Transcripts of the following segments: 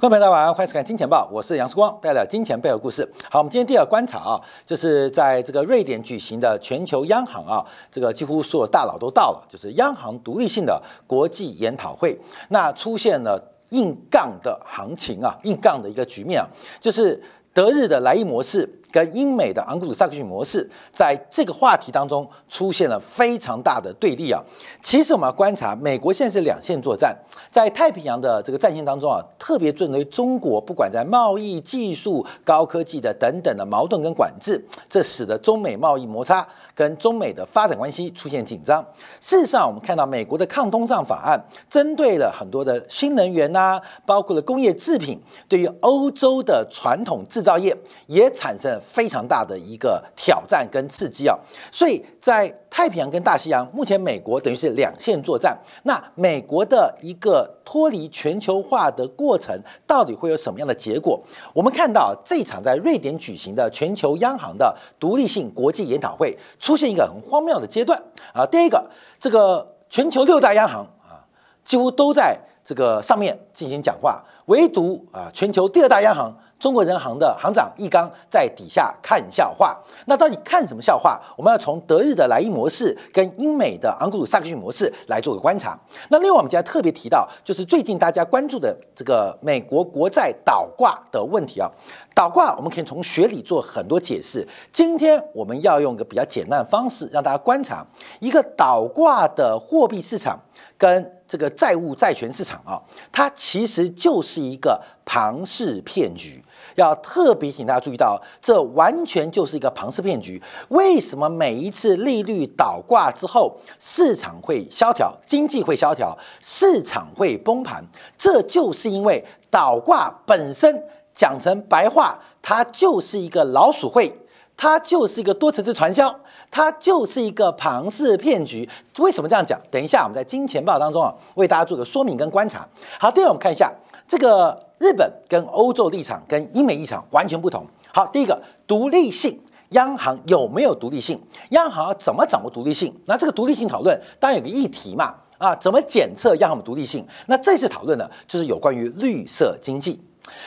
各位朋友，大家好，欢迎收看《金钱报》，我是杨世光，带来金钱背后故事。好，我们今天第二观察啊，就是在这个瑞典举行的全球央行啊，这个几乎所有大佬都到了，就是央行独立性的国际研讨会。那出现了硬杠的行情啊，硬杠的一个局面啊，就是德日的来意模式跟英美的昂古鲁萨克逊模式，在这个话题当中出现了非常大的对立啊。其实我们要观察，美国现在是两线作战。在太平洋的这个战线当中啊，特别针对中国，不管在贸易、技术、高科技的等等的矛盾跟管制，这使得中美贸易摩擦跟中美的发展关系出现紧张。事实上，我们看到美国的抗通胀法案，针对了很多的新能源呐，包括了工业制品，对于欧洲的传统制造业也产生非常大的一个挑战跟刺激啊。所以在太平洋跟大西洋，目前美国等于是两线作战。那美国的一个脱离全球化的过程，到底会有什么样的结果？我们看到这场在瑞典举行的全球央行的独立性国际研讨会，出现一个很荒谬的阶段啊。第一个，这个全球六大央行啊，几乎都在这个上面进行讲话，唯独啊，全球第二大央行。中国人行的行长易纲在底下看笑话。那到底看什么笑话？我们要从德日的莱茵模式跟英美的昂古鲁萨克逊模式来做个观察。那另外，我们今天特别提到，就是最近大家关注的这个美国国债倒挂的问题啊。倒挂我们可以从学理做很多解释。今天我们要用一个比较简单的方式，让大家观察一个倒挂的货币市场跟这个债务债权市场啊，它其实就是一个庞氏骗局。要特别请大家注意到，这完全就是一个庞氏骗局。为什么每一次利率倒挂之后，市场会萧条，经济会萧条，市场会崩盘？这就是因为倒挂本身讲成白话，它就是一个老鼠会，它就是一个多层次传销，它就是一个庞氏骗局。为什么这样讲？等一下我们在金钱报当中啊，为大家做个说明跟观察。好，第二我们看一下这个。日本跟欧洲立场跟英美立场完全不同。好，第一个独立性，央行有没有独立性？央行怎么掌握独立性？那这个独立性讨论当然有个议题嘛，啊，怎么检测央行的独立性？那这次讨论呢，就是有关于绿色经济，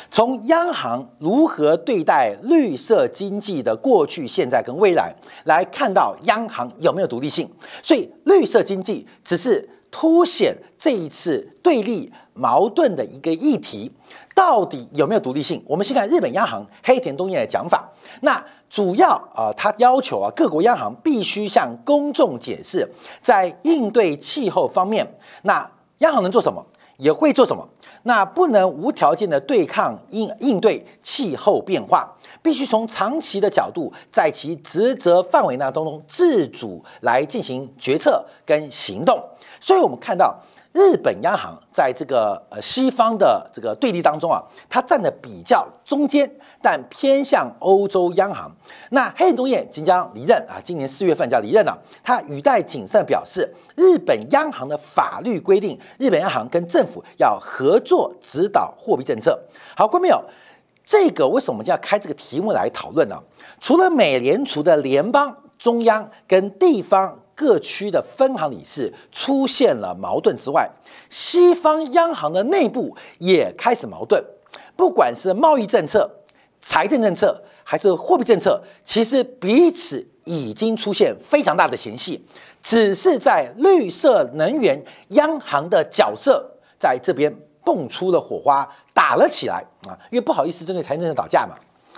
从央行如何对待绿色经济的过去、现在跟未来来看到央行有没有独立性。所以绿色经济只是凸显这一次对立矛盾的一个议题。到底有没有独立性？我们先看日本央行黑田东彦的讲法。那主要啊，他要求啊，各国央行必须向公众解释，在应对气候方面，那央行能做什么，也会做什么。那不能无条件的对抗应应对气候变化，必须从长期的角度，在其职责范围那当中自主来进行决策跟行动。所以我们看到。日本央行在这个呃西方的这个对立当中啊，它站的比较中间，但偏向欧洲央行。那黑田东彦即将离任啊，今年四月份就要离任了。他语带谨慎表示，日本央行的法律规定，日本央行跟政府要合作指导货币政策。好，观众朋友，这个为什么我们就要开这个题目来讨论呢？除了美联储的联邦中央跟地方。各区的分行理事出现了矛盾之外，西方央行的内部也开始矛盾。不管是贸易政策、财政政策还是货币政策，其实彼此已经出现非常大的嫌隙。只是在绿色能源央行的角色在这边蹦出了火花，打了起来啊！因为不好意思针对财政政策打架嘛，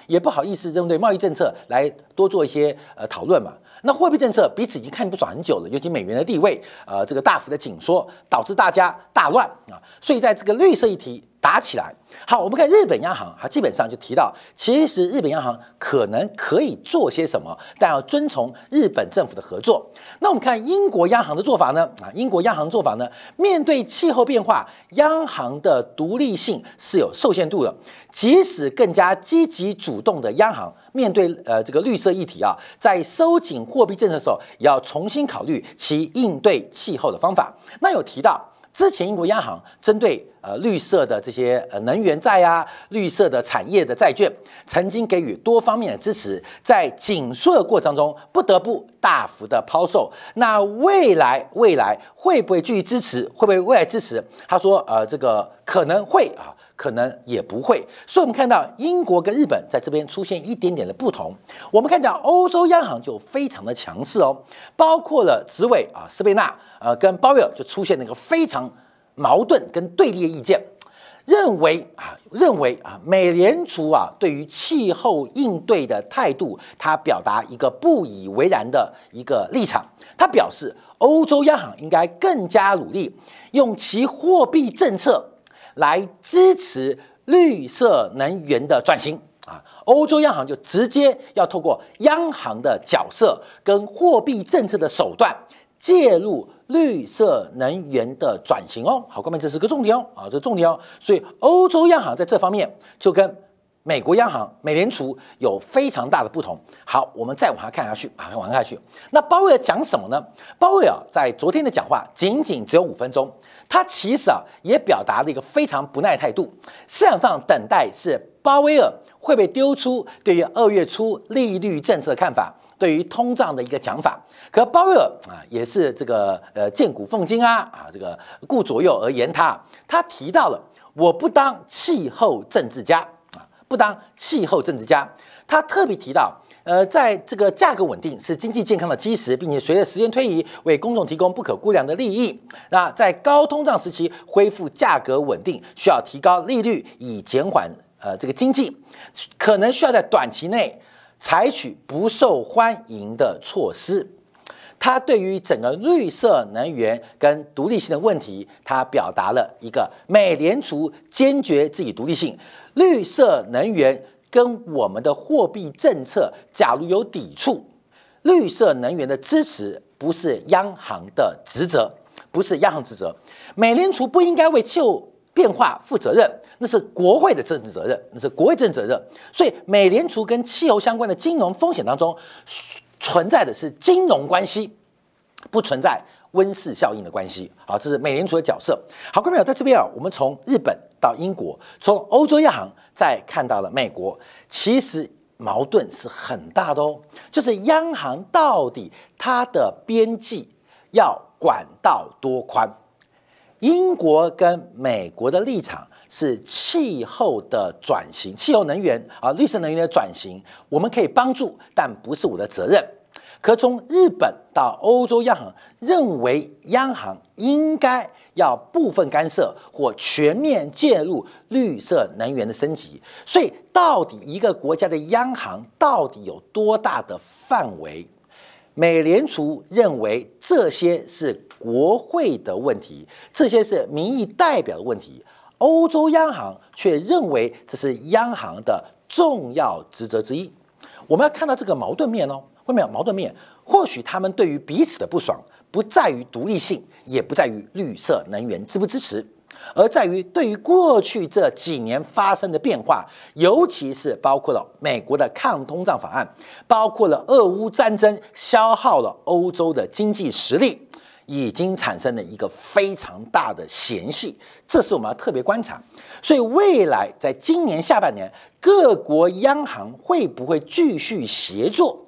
也不好意思针对贸易政策来多做一些呃讨论嘛。那货币政策彼此已经看不爽很久了，尤其美元的地位，呃，这个大幅的紧缩，导致大家大乱啊，所以在这个绿色议题。打起来，好，我们看日本央行，它基本上就提到，其实日本央行可能可以做些什么，但要遵从日本政府的合作。那我们看英国央行的做法呢？啊，英国央行做法呢，面对气候变化，央行的独立性是有受限度的。即使更加积极主动的央行，面对呃这个绿色议题啊，在收紧货币政策的时候，也要重新考虑其应对气候的方法。那有提到。之前英国央行针对呃绿色的这些呃能源债啊、绿色的产业的债券，曾经给予多方面的支持，在紧缩的过程中不得不大幅的抛售。那未来未来会不会继续支持？会不会未来支持？他说呃这个可能会啊，可能也不会。所以，我们看到英国跟日本在这边出现一点点的不同。我们看到欧洲央行就非常的强势哦，包括了执委啊，斯贝纳呃跟鲍威尔就出现了一个非常矛盾跟对立的意见。认为啊，认为啊，美联储啊，对于气候应对的态度，他表达一个不以为然的一个立场。他表示，欧洲央行应该更加努力，用其货币政策来支持绿色能源的转型啊。欧洲央行就直接要透过央行的角色跟货币政策的手段介入。绿色能源的转型哦，好，各位，这是个重点哦，啊，这重点哦，所以欧洲央行在这方面就跟美国央行、美联储有非常大的不同。好，我们再往下看下去啊，往下去。那鲍威尔讲什么呢？鲍威尔在昨天的讲话仅仅只有五分钟，他其实啊也表达了一个非常不耐态度。市场上等待是鲍威尔会被丢出对于二月初利率政策的看法。对于通胀的一个讲法，可鲍威尔啊也是这个呃见古奉今啊啊这个顾左右而言他，他提到了我不当气候政治家啊不当气候政治家，他特别提到呃在这个价格稳定是经济健康的基石，并且随着时间推移为公众提供不可估量的利益。那在高通胀时期恢复价格稳定，需要提高利率以减缓呃这个经济，可能需要在短期内。采取不受欢迎的措施，他对于整个绿色能源跟独立性的问题，他表达了一个美联储坚决自己独立性。绿色能源跟我们的货币政策假如有抵触，绿色能源的支持不是央行的职责，不是央行职责，美联储不应该为气候。变化负责任，那是国会的政治责任，那是国会政治责任。所以，美联储跟汽油相关的金融风险当中，存在的是金融关系，不存在温室效应的关系。好，这是美联储的角色。好，各位朋友，在这边啊，我们从日本到英国，从欧洲央行再看到了美国，其实矛盾是很大的哦。就是央行到底它的边际要管到多宽？英国跟美国的立场是气候的转型，气候能源啊，绿色能源的转型，我们可以帮助，但不是我的责任。可从日本到欧洲央行认为，央行应该要部分干涉或全面介入绿色能源的升级。所以，到底一个国家的央行到底有多大的范围？美联储认为这些是。国会的问题，这些是民意代表的问题。欧洲央行却认为这是央行的重要职责之一。我们要看到这个矛盾面哦，后面有矛盾面。或许他们对于彼此的不爽，不在于独立性，也不在于绿色能源支不支持。而在于对于过去这几年发生的变化，尤其是包括了美国的抗通胀法案，包括了俄乌战争消耗了欧洲的经济实力，已经产生了一个非常大的嫌隙，这是我们要特别观察。所以未来在今年下半年，各国央行会不会继续协作？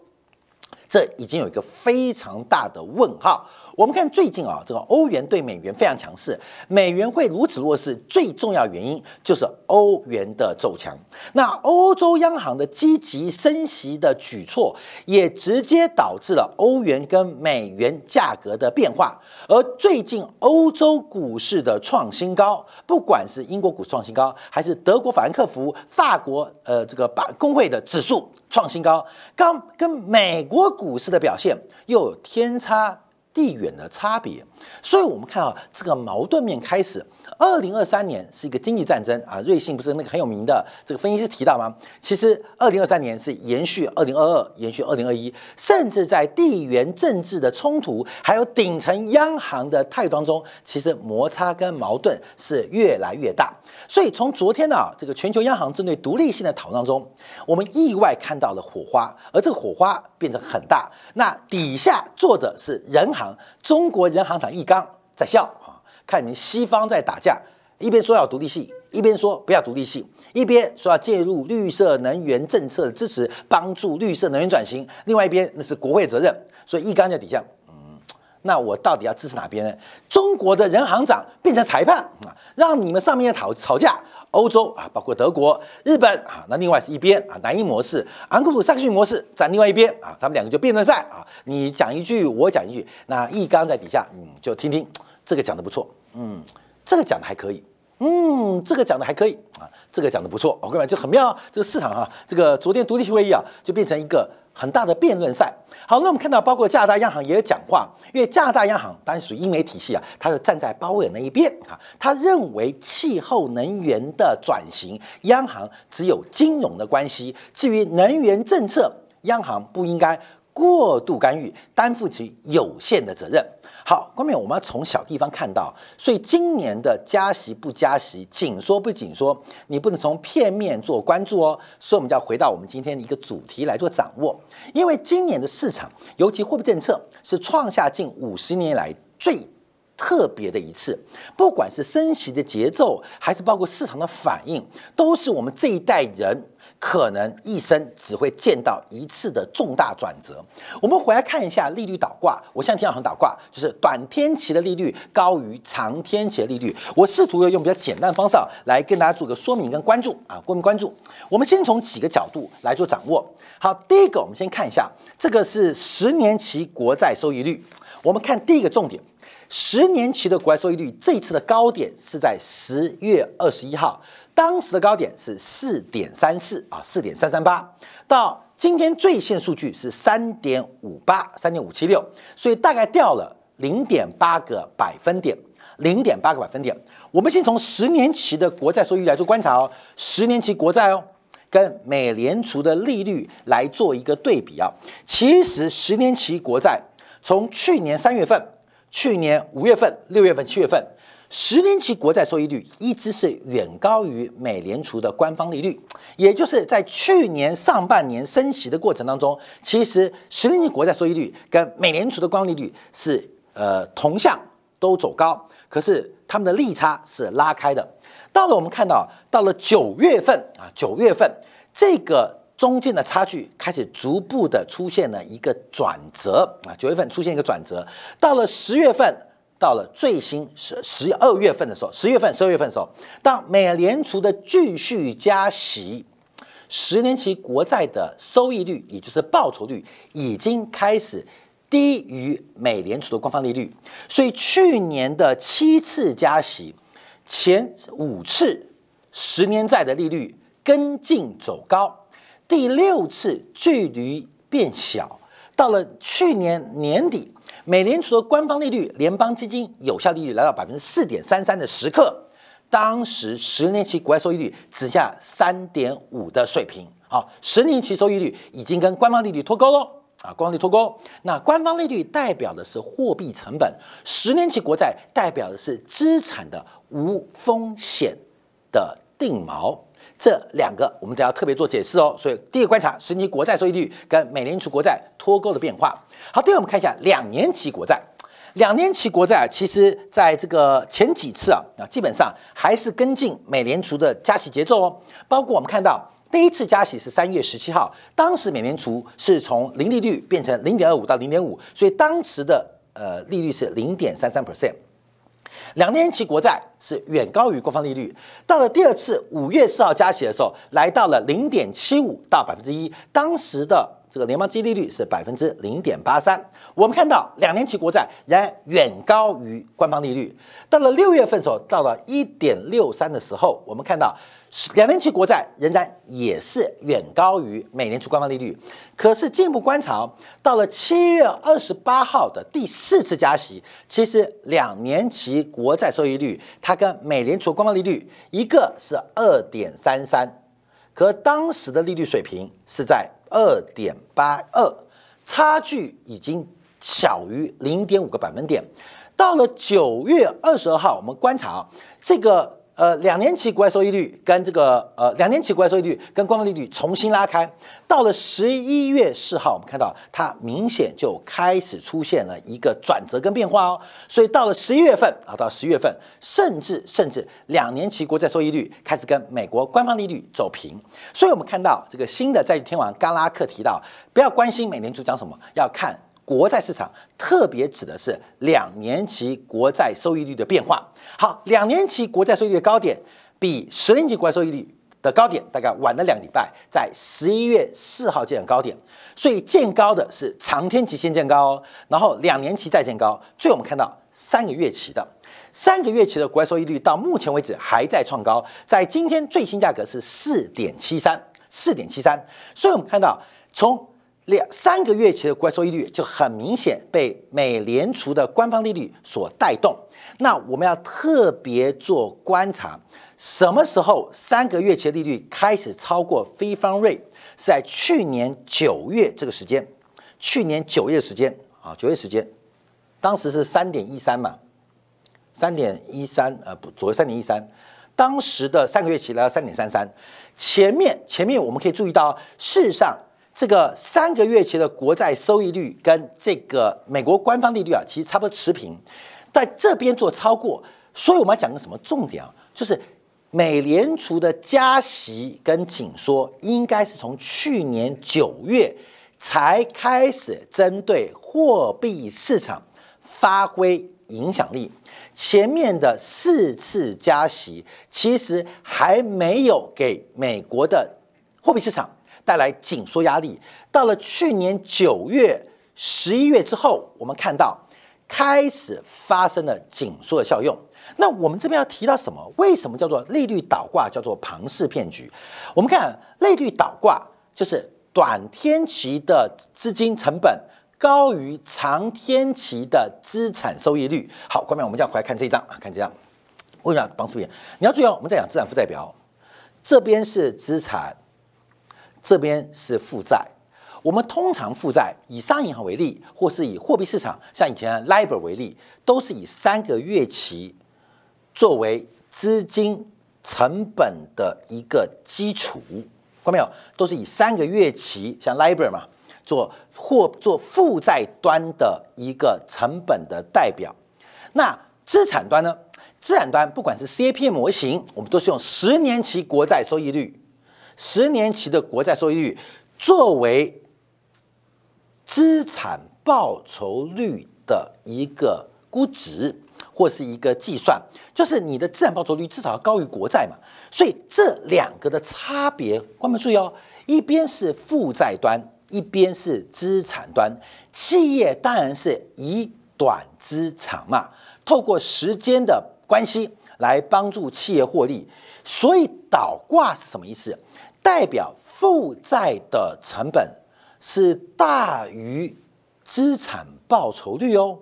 这已经有一个非常大的问号。我们看最近啊，这个欧元对美元非常强势，美元会如此弱势，最重要原因就是欧元的走强。那欧洲央行的积极升息的举措，也直接导致了欧元跟美元价格的变化。而最近欧洲股市的创新高，不管是英国股市创新高，还是德国法兰克福、法国呃这个把工会的指数创新高，刚跟美国股市的表现又有天差。地远的差别，所以我们看啊，这个矛盾面开始。二零二三年是一个经济战争啊，瑞信不是那个很有名的这个分析师提到吗？其实二零二三年是延续二零二二，延续二零二一，甚至在地缘政治的冲突，还有顶层央行的态度当中，其实摩擦跟矛盾是越来越大。所以从昨天呢，这个全球央行针对独立性的讨论当中，我们意外看到了火花，而这个火花变成很大。那底下坐的是人行。中国人行易纲在笑啊，看你们西方在打架，一边说要独立性，一边说不要独立性，一边说要介入绿色能源政策的支持，帮助绿色能源转型，另外一边那是国会责任，所以易纲在底下，嗯，那我到底要支持哪边呢？中国的人行长变成裁判啊，让你们上面吵吵架，欧洲啊，包括德国、日本啊，那另外是一边啊，南英模式、昂克鲁萨克逊模式在另外一边啊，他们两个就辩论赛啊，你讲一句，我讲一句，那易纲在底下，嗯，就听听这个讲的不错，嗯，这个讲的还可以。嗯，这个讲的还可以啊，这个讲的不错，我各位就很妙。啊这个市场啊，这个昨天独立会议啊，就变成一个很大的辩论赛。好，那我们看到，包括加拿大央行也有讲话，因为加拿大央行当然属于英美体系啊，它是站在鲍威尔那一边啊，他认为气候能源的转型，央行只有金融的关系，至于能源政策，央行不应该过度干预，担负起有限的责任。好，后面我们要从小地方看到，所以今年的加息不加息，紧缩不紧缩，你不能从片面做关注哦。所以，我们就要回到我们今天的一个主题来做掌握。因为今年的市场，尤其货币政策，是创下近五十年来最特别的一次。不管是升息的节奏，还是包括市场的反应，都是我们这一代人。可能一生只会见到一次的重大转折。我们回来看一下利率倒挂。我现在听到很倒挂，就是短天期的利率高于长天期的利率。我试图要用比较简单的方式来跟大家做个说明跟关注啊，过明关注。我们先从几个角度来做掌握。好，第一个，我们先看一下这个是十年期国债收益率。我们看第一个重点，十年期的国债收益率这一次的高点是在十月二十一号。当时的高点是四点三四啊，四点三三八，到今天最新数据是三点五八，三点五七六，所以大概掉了零点八个百分点，零点八个百分点。我们先从十年期的国债收益率来做观察哦，十年期国债哦，跟美联储的利率来做一个对比啊。其实十年期国债从去年三月份、去年五月份、六月份、七月份。十年期国债收益率一直是远高于美联储的官方利率，也就是在去年上半年升息的过程当中，其实十年期国债收益率跟美联储的官方利率是呃同向都走高，可是他们的利差是拉开的。到了我们看到，到了九月份啊，九月份这个中间的差距开始逐步的出现了一个转折啊，九月份出现一个转折，到了十月份。到了最新十十二月份的时候，十月份、十二月份的时候，当美联储的继续加息，十年期国债的收益率，也就是报酬率，已经开始低于美联储的官方利率。所以去年的七次加息，前五次十年债的利率跟进走高，第六次距离变小，到了去年年底。美联储的官方利率，联邦基金有效利率来到百分之四点三三的时刻，当时十年期国债收益率只下三点五的水平。好，十年期收益率已经跟官方利率脱钩喽。啊，官方利率脱钩。那官方利率代表的是货币成本，十年期国债代表的是资产的无风险的定锚。这两个我们都要特别做解释哦。所以第一个观察，十年国债收益率跟美联储国债脱钩的变化。好，第二我们看一下两年期国债。两年期国债啊其实在这个前几次啊，啊基本上还是跟进美联储的加息节奏哦。包括我们看到第一次加息是三月十七号，当时美联储是从零利率变成零点二五到零点五，所以当时的呃利率是零点三三 percent。两年期国债是远高于官方利率，到了第二次五月四号加息的时候，来到了零点七五到百分之一，当时的这个联邦基金利率是百分之零点八三。我们看到两年期国债仍然远高于官方利率，到了六月份的时候，到了一点六三的时候，我们看到。两年期国债仍然也是远高于美联储官方利率，可是进一步观察，到了七月二十八号的第四次加息，其实两年期国债收益率它跟美联储官方利率一个是二点三三，可当时的利率水平是在二点八二，差距已经小于零点五个百分点。到了九月二十二号，我们观察这个。呃，两年期国债收益率跟这个呃，两年期国债收益率跟官方利率重新拉开，到了十一月四号，我们看到它明显就开始出现了一个转折跟变化哦。所以到了十一月份啊，到十月份，甚至甚至两年期国债收益率开始跟美国官方利率走平。所以我们看到这个新的债券天王甘拉克提到，不要关心美联储讲什么，要看。国债市场特别指的是两年期国债收益率的变化。好，两年期国债收益率的高点，比十年期国债收益率的高点大概晚了两礼拜，在十一月四号见高点。所以见高的是长天期先见高，然后两年期再见高，最后我们看到三个月期的三个月期的国债收益率到目前为止还在创高，在今天最新价格是四点七三，四点七三。所以我们看到从两三个月期的国债收益率就很明显被美联储的官方利率所带动。那我们要特别做观察，什么时候三个月期的利率开始超过非方瑞？是在去年九月这个时间，去年九月时间啊，九月时间，当时是三点一三嘛，三点一三呃不左右三点一三，当时的三个月期来到三点三三，前面前面我们可以注意到，事实上这个三个月期的国债收益率跟这个美国官方利率啊，其实差不多持平，在这边做超过，所以我们要讲个什么重点啊，就是。美联储的加息跟紧缩，应该是从去年九月才开始针对货币市场发挥影响力。前面的四次加息，其实还没有给美国的货币市场带来紧缩压力。到了去年九月、十一月之后，我们看到开始发生了紧缩的效用。那我们这边要提到什么？为什么叫做利率倒挂？叫做庞氏骗局。我们看利率倒挂，就是短天期的资金成本高于长天期的资产收益率。好，后面我们就要回来看这一张啊，看这张。为什么庞氏骗？你要注意哦，我们在讲资产负债表，这边是资产，这边是负债。我们通常负债以商业银行为例，或是以货币市场，像以前 LIBOR 为例，都是以三个月期。作为资金成本的一个基础，看到没有？都是以三个月期，像 LIBOR 嘛，做或做负债端的一个成本的代表。那资产端呢？资产端不管是 CAPM 模型，我们都是用十年期国债收益率，十年期的国债收益率作为资产报酬率的一个估值。或是一个计算，就是你的资产报酬率至少要高于国债嘛，所以这两个的差别，关门注意哦，一边是负债端，一边是资产端，企业当然是以短资产嘛，透过时间的关系来帮助企业获利，所以倒挂是什么意思？代表负债的成本是大于资产报酬率哦。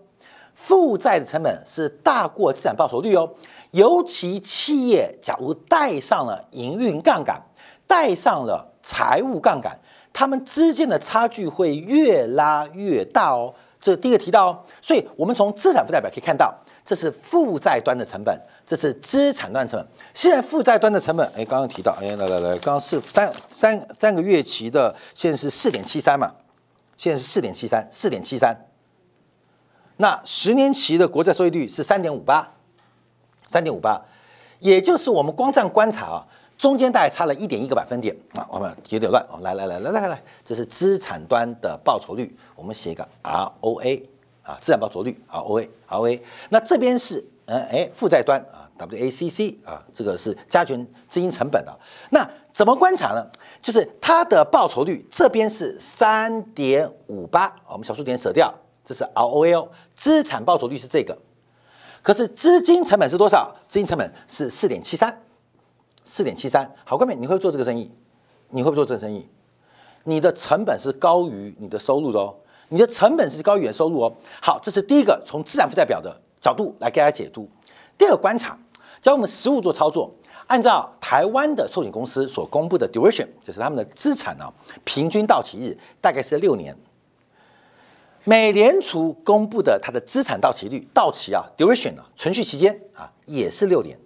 负债的成本是大过资产报酬率哦，尤其企业假如带上了营运杠杆，带上了财务杠杆，他们之间的差距会越拉越大哦。这第一个提到哦，所以我们从资产负债表可以看到，这是负债端的成本，这是资产端成本。现在负债端的成本，哎，刚刚提到，哎，来来来，刚刚是三三三个月期的，现在是四点七三嘛，现在是四点七三，四点七三。那十年期的国债收益率是三点五八，三点五八，也就是我们光这样观察啊，中间大概差了一点一个百分点啊，我们有点乱哦，来来来来来来，这是资产端的报酬率，我们写一个 ROA 啊，资产报酬率 ROA ROA，那这边是嗯哎负债端啊 WACC 啊，这个是加权资金成本啊，那怎么观察呢？就是它的报酬率这边是三点五八，我们小数点舍掉。这是 ROA，资产报酬率是这个，可是资金成本是多少？资金成本是四点七三，四点七三。好，各位，你会做这个生意？你会不会做这个生意？你的成本是高于你的收入的哦，你的成本是高于你的收入哦。好，这是第一个从资产负债表的角度来给大家解读。第二个观察，教我们实物做操作，按照台湾的寿险公司所公布的 duration，就是他们的资产呢，平均到期日大概是六年。美联储公布的它的资产到期率到期啊，duration 啊，存续期间啊，也是六年。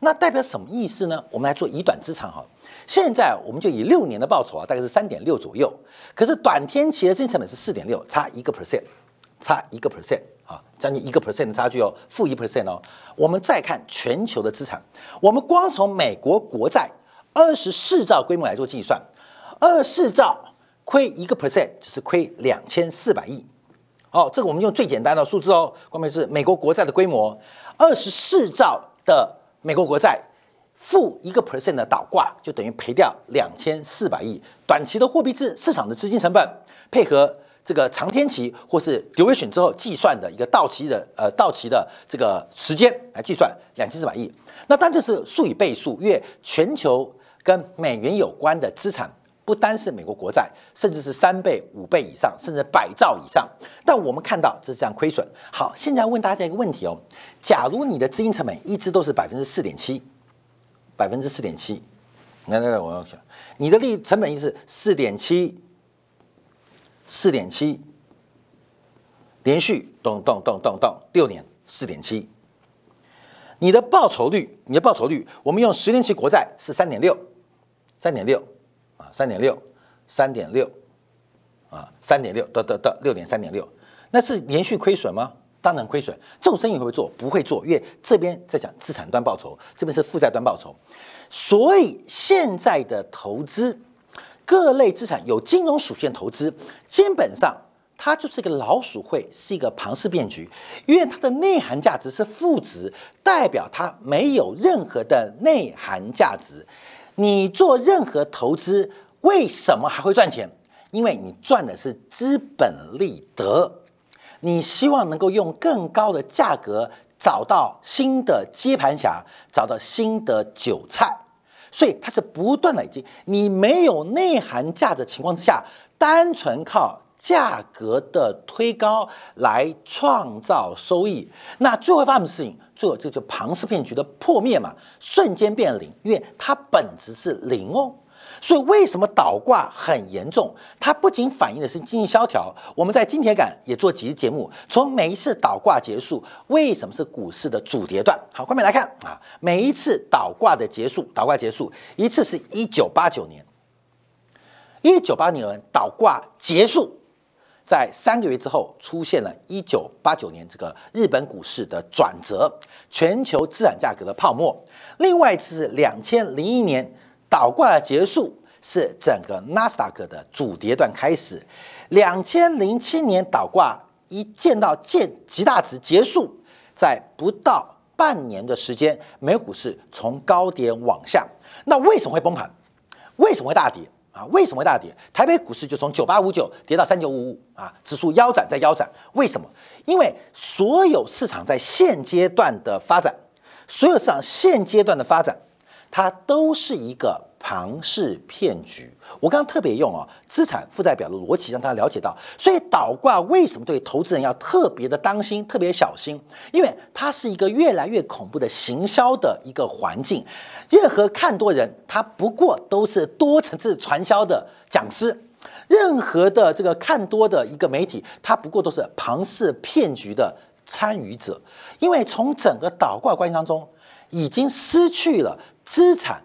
那代表什么意思呢？我们来做以短资长哈。现在我们就以六年的报酬啊，大概是三点六左右。可是短天期的资金成本是四点六，差一个 percent，差一个 percent 啊，将近一个 percent 的差距哦，负一 percent 哦。我们再看全球的资产，我们光从美国国债二十四兆规模来做计算，二十四兆亏一个 percent 只是亏两千四百亿。哦，这个我们用最简单的数字哦，关键是美国国债的规模，二十四兆的美国国债，负一个 percent 的倒挂，就等于赔掉两千四百亿。短期的货币资市场的资金成本，配合这个长天期或是 duration 之后计算的一个到期的呃到期的这个时间来计算两千四百亿。那但这是数以倍数，越全球跟美元有关的资产不单是美国国债，甚至是三倍、五倍以上，甚至百兆以上。但我们看到这是这样亏损。好，现在问大家一个问题哦：假如你的资金成本一直都是百分之四点七。百分之四点七，来来来，我要想，你的利成本一是四点七，四点七，连续咚咚咚咚咚六年四点七，你的报酬率，你的报酬率，我们用十年期国债是三点六，三点六三点六，三点六啊，三点六得得得六点三点六，那是连续亏损吗？当然亏损，这种生意会不会做？不会做，因为这边在讲资产端报酬，这边是负债端报酬。所以现在的投资，各类资产有金融属性投资，基本上它就是一个老鼠会，是一个庞氏骗局，因为它的内涵价值是负值，代表它没有任何的内涵价值。你做任何投资，为什么还会赚钱？因为你赚的是资本利得。你希望能够用更高的价格找到新的接盘侠，找到新的韭菜，所以它是不断累积。你没有内涵价值情况之下，单纯靠价格的推高来创造收益，那最后发生的事情，最后这就庞氏骗局的破灭嘛，瞬间变零，因为它本质是零哦。所以为什么倒挂很严重？它不仅反映的是经济萧条。我们在金铁杆也做几期节目，从每一次倒挂结束，为什么是股市的主跌段？好，后面来看啊，每一次倒挂的结束，倒挂结束一次是一九八九年，一九八九年倒挂结束，在三个月之后出现了一九八九年这个日本股市的转折，全球资产价格的泡沫。另外一次是两千零一年。倒挂的结束是整个纳斯达克的主跌段开始。两千零七年倒挂一见到见极大值结束，在不到半年的时间，美股是从高点往下。那为什么会崩盘？为什么会大跌啊？为什么大跌？台北股市就从九八五九跌到三九五五啊，指数腰斩再腰斩。为什么？因为所有市场在现阶段的发展，所有市场现阶段的发展。它都是一个庞氏骗局。我刚刚特别用哦资产负债表的逻辑让大家了解到，所以倒挂为什么对投资人要特别的当心、特别小心？因为它是一个越来越恐怖的行销的一个环境。任何看多人，他不过都是多层次传销的讲师；任何的这个看多的一个媒体，他不过都是庞氏骗局的参与者。因为从整个倒挂关系当中，已经失去了。资产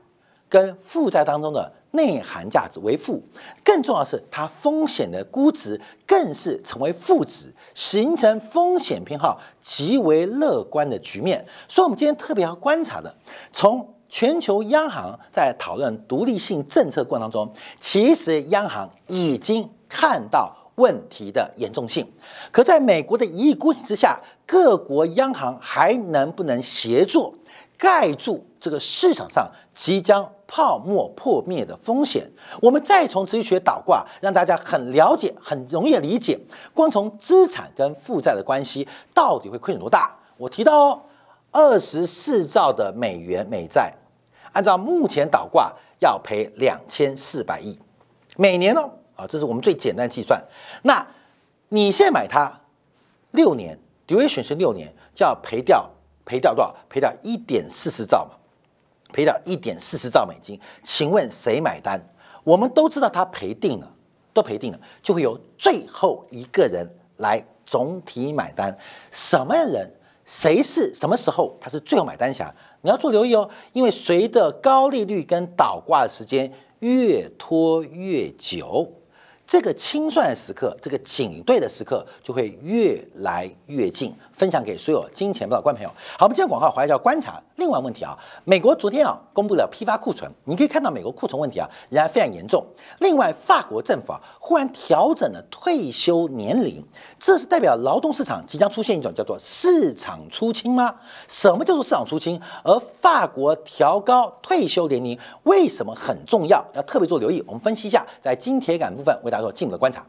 跟负债当中的内涵价值为负，更重要的是它风险的估值更是成为负值，形成风险偏好极为乐观的局面。所以，我们今天特别要观察的，从全球央行在讨论独立性政策过程当中，其实央行已经看到问题的严重性。可在美国的一意孤行之下，各国央行还能不能协作？盖住这个市场上即将泡沫破灭的风险，我们再从经济学倒挂，让大家很了解、很容易理解。光从资产跟负债的关系，到底会亏损多大？我提到哦，二十四兆的美元美债，按照目前倒挂要赔两千四百亿每年哦，啊，这是我们最简单计算。那你现在买它六年，duration 是六年，就要赔掉。赔掉多少？赔掉一点四十兆嘛，赔掉一点四十兆美金。请问谁买单？我们都知道他赔定了，都赔定了，就会有最后一个人来总体买单。什么人？谁是什么时候他是最后买单侠？你要做留意哦，因为随着高利率跟倒挂的时间越拖越久，这个清算的时刻，这个警队的时刻就会越来越近。分享给所有金钱报的观朋友。好，我们今天广告回来要观察另外问题啊。美国昨天啊公布了批发库存，你可以看到美国库存问题啊仍然非常严重。另外，法国政府啊忽然调整了退休年龄，这是代表劳动市场即将出现一种叫做市场出清吗？什么叫做市场出清？而法国调高退休年龄为什么很重要？要特别做留意。我们分析一下，在金铁杆部分为大家做进一步的观察。